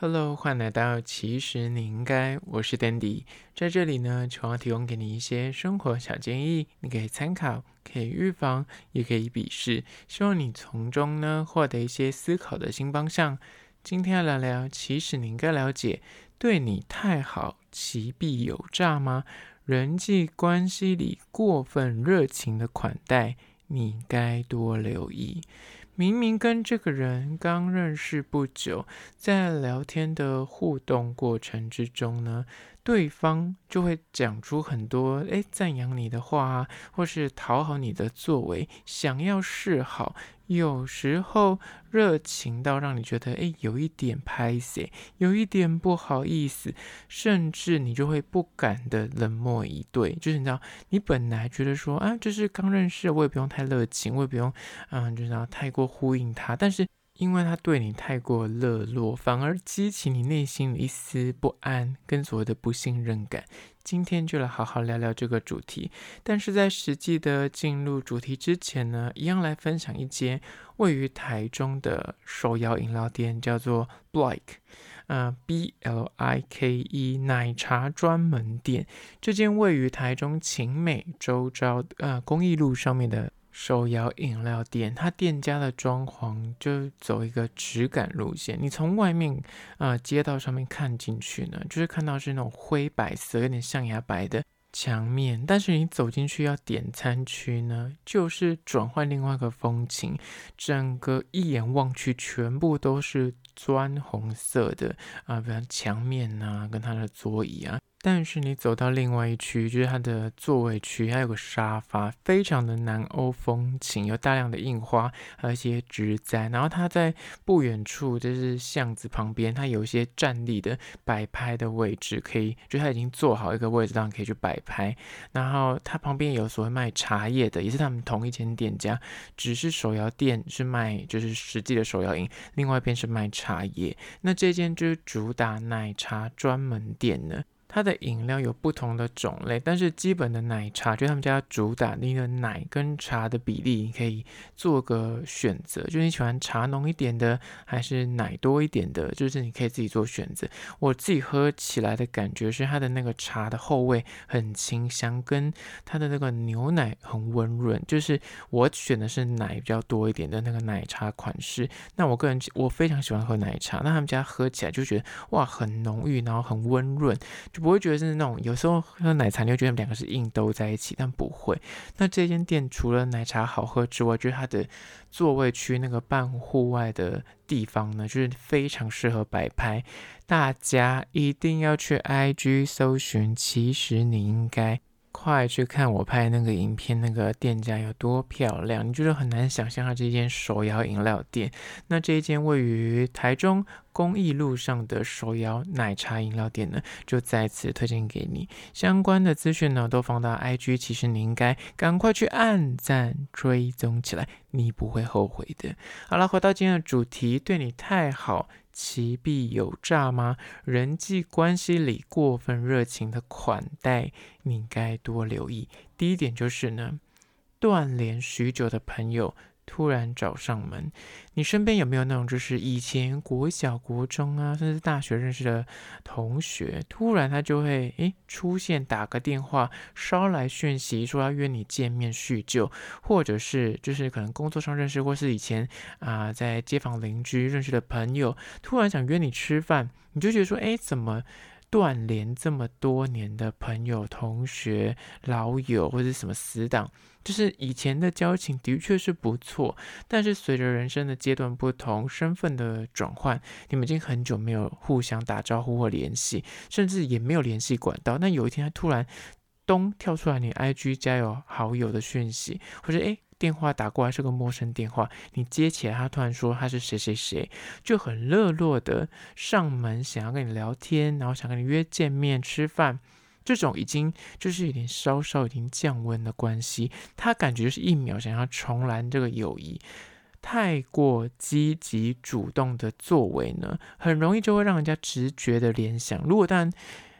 Hello，欢迎来到其实你应该，我是 Dandy，在这里呢，主要提供给你一些生活小建议，你可以参考，可以预防，也可以鄙视，希望你从中呢获得一些思考的新方向。今天要聊聊，其实你应该了解，对你太好，其必有诈吗？人际关系里过分热情的款待，你该多留意。明明跟这个人刚认识不久，在聊天的互动过程之中呢，对方就会讲出很多诶赞扬你的话啊，或是讨好你的作为，想要示好。有时候热情到让你觉得，哎，有一点拍谢，有一点不好意思，甚至你就会不敢的冷漠以对。就是你知道，你本来觉得说啊，就是刚认识，我也不用太热情，我也不用，嗯，就知道太过呼应他，但是。因为他对你太过热络，反而激起你内心的一丝不安跟所谓的不信任感。今天就来好好聊聊这个主题。但是在实际的进入主题之前呢，一样来分享一间位于台中的手摇饮料店，叫做 Blike，呃，B L I K E 奶茶专门店。这间位于台中晴美周遭呃公益路上面的。手摇饮料店，它店家的装潢就走一个质感路线。你从外面啊、街道上面看进去呢，就是看到是那种灰白色，有点象牙白的墙面。但是你走进去要点餐区呢，就是转换另外一个风情，整个一眼望去全部都是砖红色的啊，比如墙面呐、啊，跟它的桌椅啊。但是你走到另外一区，就是它的座位区，还有个沙发，非常的南欧风情，有大量的印花，还有一些植栽。然后它在不远处，就是巷子旁边，它有一些站立的摆拍的位置，可以，就它已经做好一个位置，让你可以去摆拍。然后它旁边有所谓卖茶叶的，也是他们同一间店家，只是手摇店是卖就是实际的手摇饮，另外一边是卖茶叶。那这间就是主打奶茶专门店呢。它的饮料有不同的种类，但是基本的奶茶就他们家主打，你的奶跟茶的比例你可以做个选择，就是你喜欢茶浓一点的，还是奶多一点的，就是你可以自己做选择。我自己喝起来的感觉是它的那个茶的后味很清香，跟它的那个牛奶很温润。就是我选的是奶比较多一点的那个奶茶款式。那我个人我非常喜欢喝奶茶，那他们家喝起来就觉得哇很浓郁，然后很温润。不会觉得是那种，有时候喝奶茶你会觉得两个是硬兜在一起，但不会。那这间店除了奶茶好喝之外，就是它的座位区那个半户外的地方呢，就是非常适合摆拍。大家一定要去 IG 搜寻，其实你应该。快去看我拍那个影片，那个店家有多漂亮，你觉得很难想象它这间手摇饮料店。那这一间位于台中公益路上的手摇奶茶饮料店呢，就再次推荐给你。相关的资讯呢，都放到 IG，其实你应该赶快去按赞追踪起来，你不会后悔的。好了，回到今天的主题，对你太好。其必有诈吗？人际关系里过分热情的款待，你该多留意。第一点就是呢，断联许久的朋友。突然找上门，你身边有没有那种就是以前国小、国中啊，甚至大学认识的同学，突然他就会诶出现，打个电话，捎来讯息说要约你见面叙旧，或者是就是可能工作上认识，或是以前啊、在街坊邻居认识的朋友，突然想约你吃饭，你就觉得说，诶怎么断联这么多年的朋友、同学、老友或者什么死党？就是以前的交情的确是不错，但是随着人生的阶段不同，身份的转换，你们已经很久没有互相打招呼或联系，甚至也没有联系管道。那有一天他突然咚跳出来，你 IG 加有好友的讯息，或者诶电话打过来是个陌生电话，你接起来，他突然说他是谁谁谁，就很热络的上门想要跟你聊天，然后想跟你约见面吃饭。这种已经就是有点稍稍已经降温的关系，他感觉就是一秒想要重燃这个友谊，太过积极主动的作为呢，很容易就会让人家直觉的联想。如果当然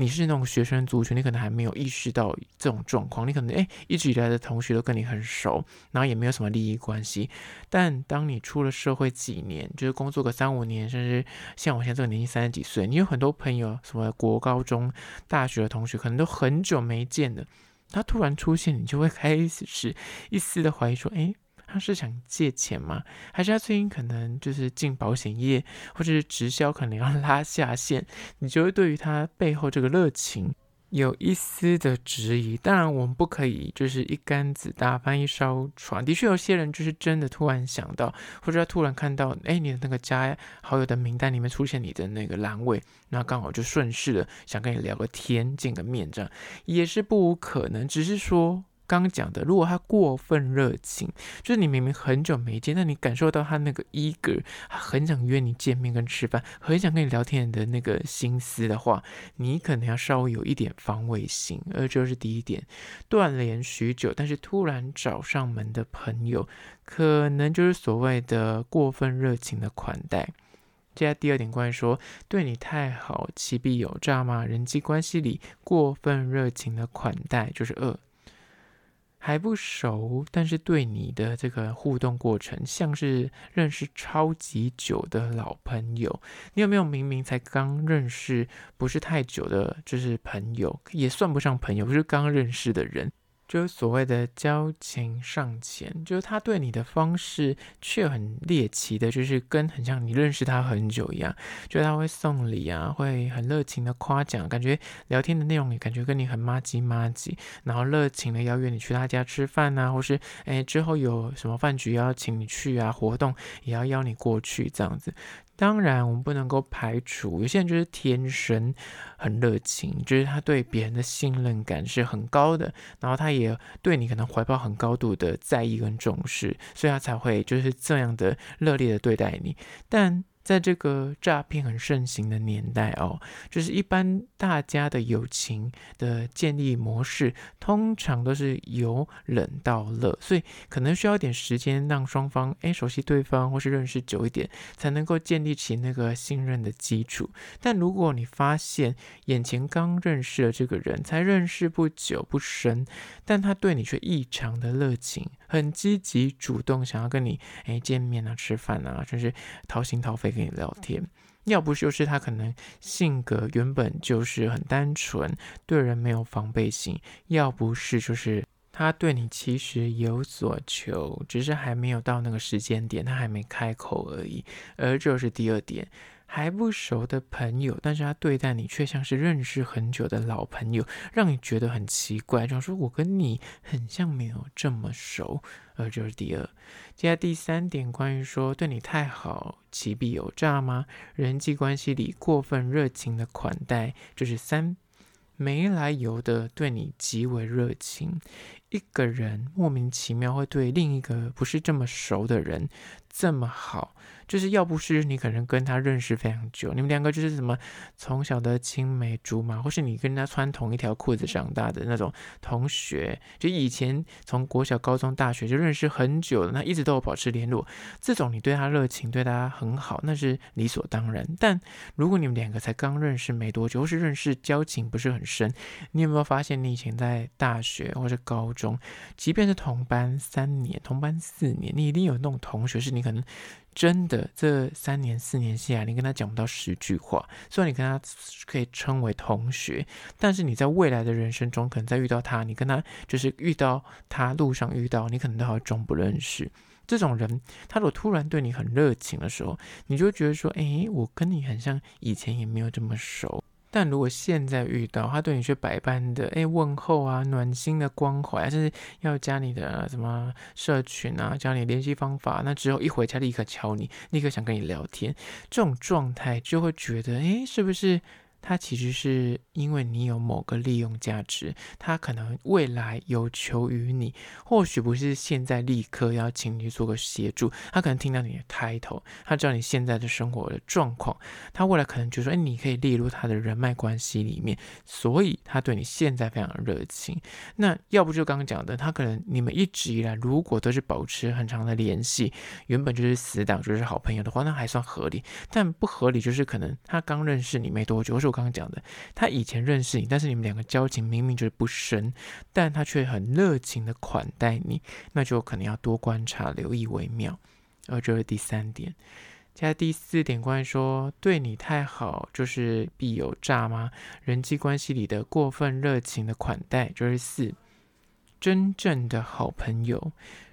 你是那种学生族群，你可能还没有意识到这种状况，你可能诶一直以来的同学都跟你很熟，然后也没有什么利益关系。但当你出了社会几年，就是工作个三五年，甚至像我现在这个年纪三十几岁，你有很多朋友，什么国高中、大学的同学，可能都很久没见了，他突然出现，你就会开始一丝的怀疑，说，诶。他是想借钱吗？还是他最近可能就是进保险业，或者是直销，可能要 拉下线？你就会对于他背后这个热情有一丝的质疑。当然，我们不可以就是一竿子打翻一艘船。的确，有些人就是真的突然想到，或者他突然看到，哎，你的那个加好友的名单里面出现你的那个栏位，那刚好就顺势的想跟你聊个天、见个面，这样也是不无可能。只是说。刚讲的，如果他过分热情，就是你明明很久没见，但你感受到他那个 eager，很想约你见面跟吃饭，很想跟你聊天的那个心思的话，你可能要稍微有一点防卫心。而这是第一点，断联许久，但是突然找上门的朋友，可能就是所谓的过分热情的款待。接下来第二点，关于说对你太好，其必有诈吗？人际关系里过分热情的款待就是二。还不熟，但是对你的这个互动过程，像是认识超级久的老朋友。你有没有明明才刚认识，不是太久的，就是朋友，也算不上朋友，就是刚认识的人？就是所谓的交情尚浅，就是他对你的方式却很猎奇的，就是跟很像你认识他很久一样，就他会送礼啊，会很热情的夸奖，感觉聊天的内容也感觉跟你很麻吉麻吉，然后热情的邀约你去他家吃饭啊，或是哎之后有什么饭局邀请你去啊，活动也要邀你过去这样子。当然，我们不能够排除有些人就是天生很热情，就是他对别人的信任感是很高的，然后他也对你可能怀抱很高度的在意跟重视，所以他才会就是这样的热烈的对待你。但在这个诈骗很盛行的年代哦，就是一般大家的友情的建立模式，通常都是由冷到热，所以可能需要一点时间让双方诶熟悉对方，或是认识久一点，才能够建立起那个信任的基础。但如果你发现眼前刚认识的这个人，才认识不久不深，但他对你却异常的热情，很积极主动想要跟你诶见面啊、吃饭啊，就是掏心掏肺。跟你聊天，要不就是他可能性格原本就是很单纯，对人没有防备心；要不是就是他对你其实有所求，只是还没有到那个时间点，他还没开口而已。而这是第二点。还不熟的朋友，但是他对待你却像是认识很久的老朋友，让你觉得很奇怪。就说我跟你很像，没有这么熟。而这是第二。接下来第三点，关于说对你太好，其必有诈吗？人际关系里过分热情的款待，就是三。没来由的对你极为热情。一个人莫名其妙会对另一个不是这么熟的人这么好，就是要不是你可能跟他认识非常久，你们两个就是什么从小的青梅竹马，或是你跟他穿同一条裤子长大的那种同学，就以前从国小、高中、大学就认识很久了，那一直都有保持联络，这种你对他热情，对他很好，那是理所当然。但如果你们两个才刚认识没多久，或是认识交情不是很深，你有没有发现你以前在大学或者高中，中即便是同班三年、同班四年，你一定有那种同学，是你可能真的这三年四年下来，你跟他讲不到十句话。虽然你跟他可以称为同学，但是你在未来的人生中，可能在遇到他，你跟他就是遇到他路上遇到，你可能都还装不认识。这种人，他如果突然对你很热情的时候，你就觉得说：“哎，我跟你很像，以前也没有这么熟。”但如果现在遇到他对你却百般的哎问候啊，暖心的关怀，甚至要加你的什么社群啊，加你联系方法，那之后一回家立刻敲你，立刻想跟你聊天，这种状态就会觉得哎，是不是？他其实是因为你有某个利用价值，他可能未来有求于你，或许不是现在立刻要请你做个协助，他可能听到你的 title，他知道你现在的生活的状况，他未来可能就说，哎，你可以列入他的人脉关系里面，所以他对你现在非常热情。那要不就刚刚讲的，他可能你们一直以来如果都是保持很长的联系，原本就是死党，就是好朋友的话，那还算合理。但不合理就是可能他刚认识你没多久，或是我刚刚讲的，他以前认识你，但是你们两个交情明明就是不深，但他却很热情的款待你，那就可能要多观察、留意为妙。而这是第三点。接下来第四点，关于说对你太好就是必有诈吗？人际关系里的过分热情的款待，就是四。真正的好朋友。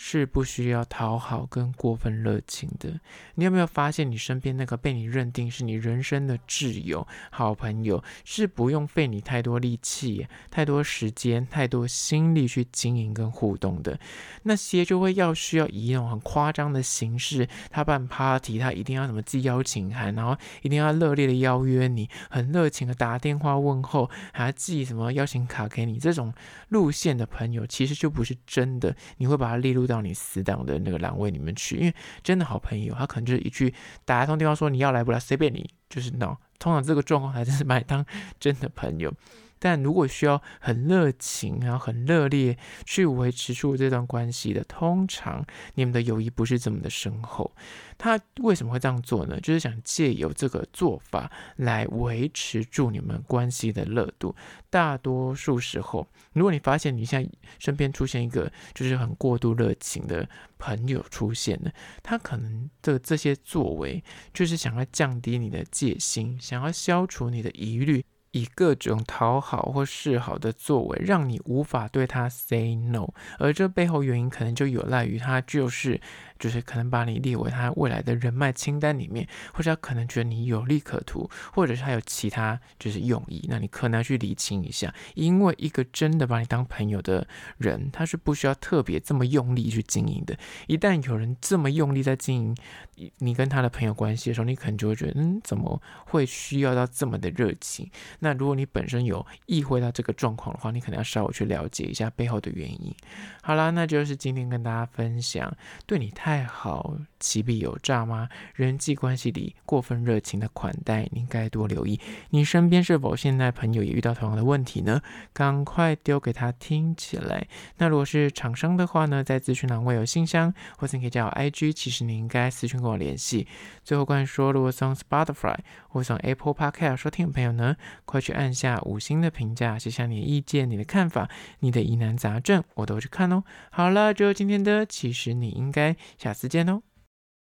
是不需要讨好跟过分热情的。你有没有发现，你身边那个被你认定是你人生的挚友、好朋友，是不用费你太多力气、太多时间、太多心力去经营跟互动的？那些就会要需要以一种很夸张的形式，他办 party，他一定要什么寄邀请函，然后一定要热烈的邀约你，很热情的打电话问候，还要寄什么邀请卡给你，这种路线的朋友，其实就不是真的。你会把它列入到你死党的那个栏位里面去，因为真的好朋友，他可能就是一句打一通电话说你要来不来，随便你，就是闹。通常这个状况还真是把你当真的朋友。但如果需要很热情，然后很热烈去维持住这段关系的，通常你们的友谊不是这么的深厚。他为什么会这样做呢？就是想借由这个做法来维持住你们关系的热度。大多数时候，如果你发现你现在身边出现一个就是很过度热情的朋友出现了，他可能的这些作为就是想要降低你的戒心，想要消除你的疑虑。以各种讨好或示好的作为，让你无法对他 say no，而这背后原因可能就有赖于他就是。就是可能把你列为他未来的人脉清单里面，或者他可能觉得你有利可图，或者是他有其他就是用意，那你可能要去理清一下。因为一个真的把你当朋友的人，他是不需要特别这么用力去经营的。一旦有人这么用力在经营你跟他的朋友关系的时候，你可能就会觉得，嗯，怎么会需要到这么的热情？那如果你本身有意会到这个状况的话，你可能要稍微去了解一下背后的原因。好啦，那就是今天跟大家分享，对你太。太好，其必有诈吗？人际关系里过分热情的款待，你应该多留意。你身边是否现在朋友也遇到同样的问题呢？赶快丢给他听起来。那如果是厂商的话呢，在资讯栏位有信箱，或者你可以加我 IG。其实你应该私讯跟我联系。最后关于说，如果从 Spotify 或从 Apple Podcast 收听的朋友呢，快去按下五星的评价，写下你的意见、你的看法、你的疑难杂症，我都去看哦。好了，就今天的，其实你应该。下次见喽。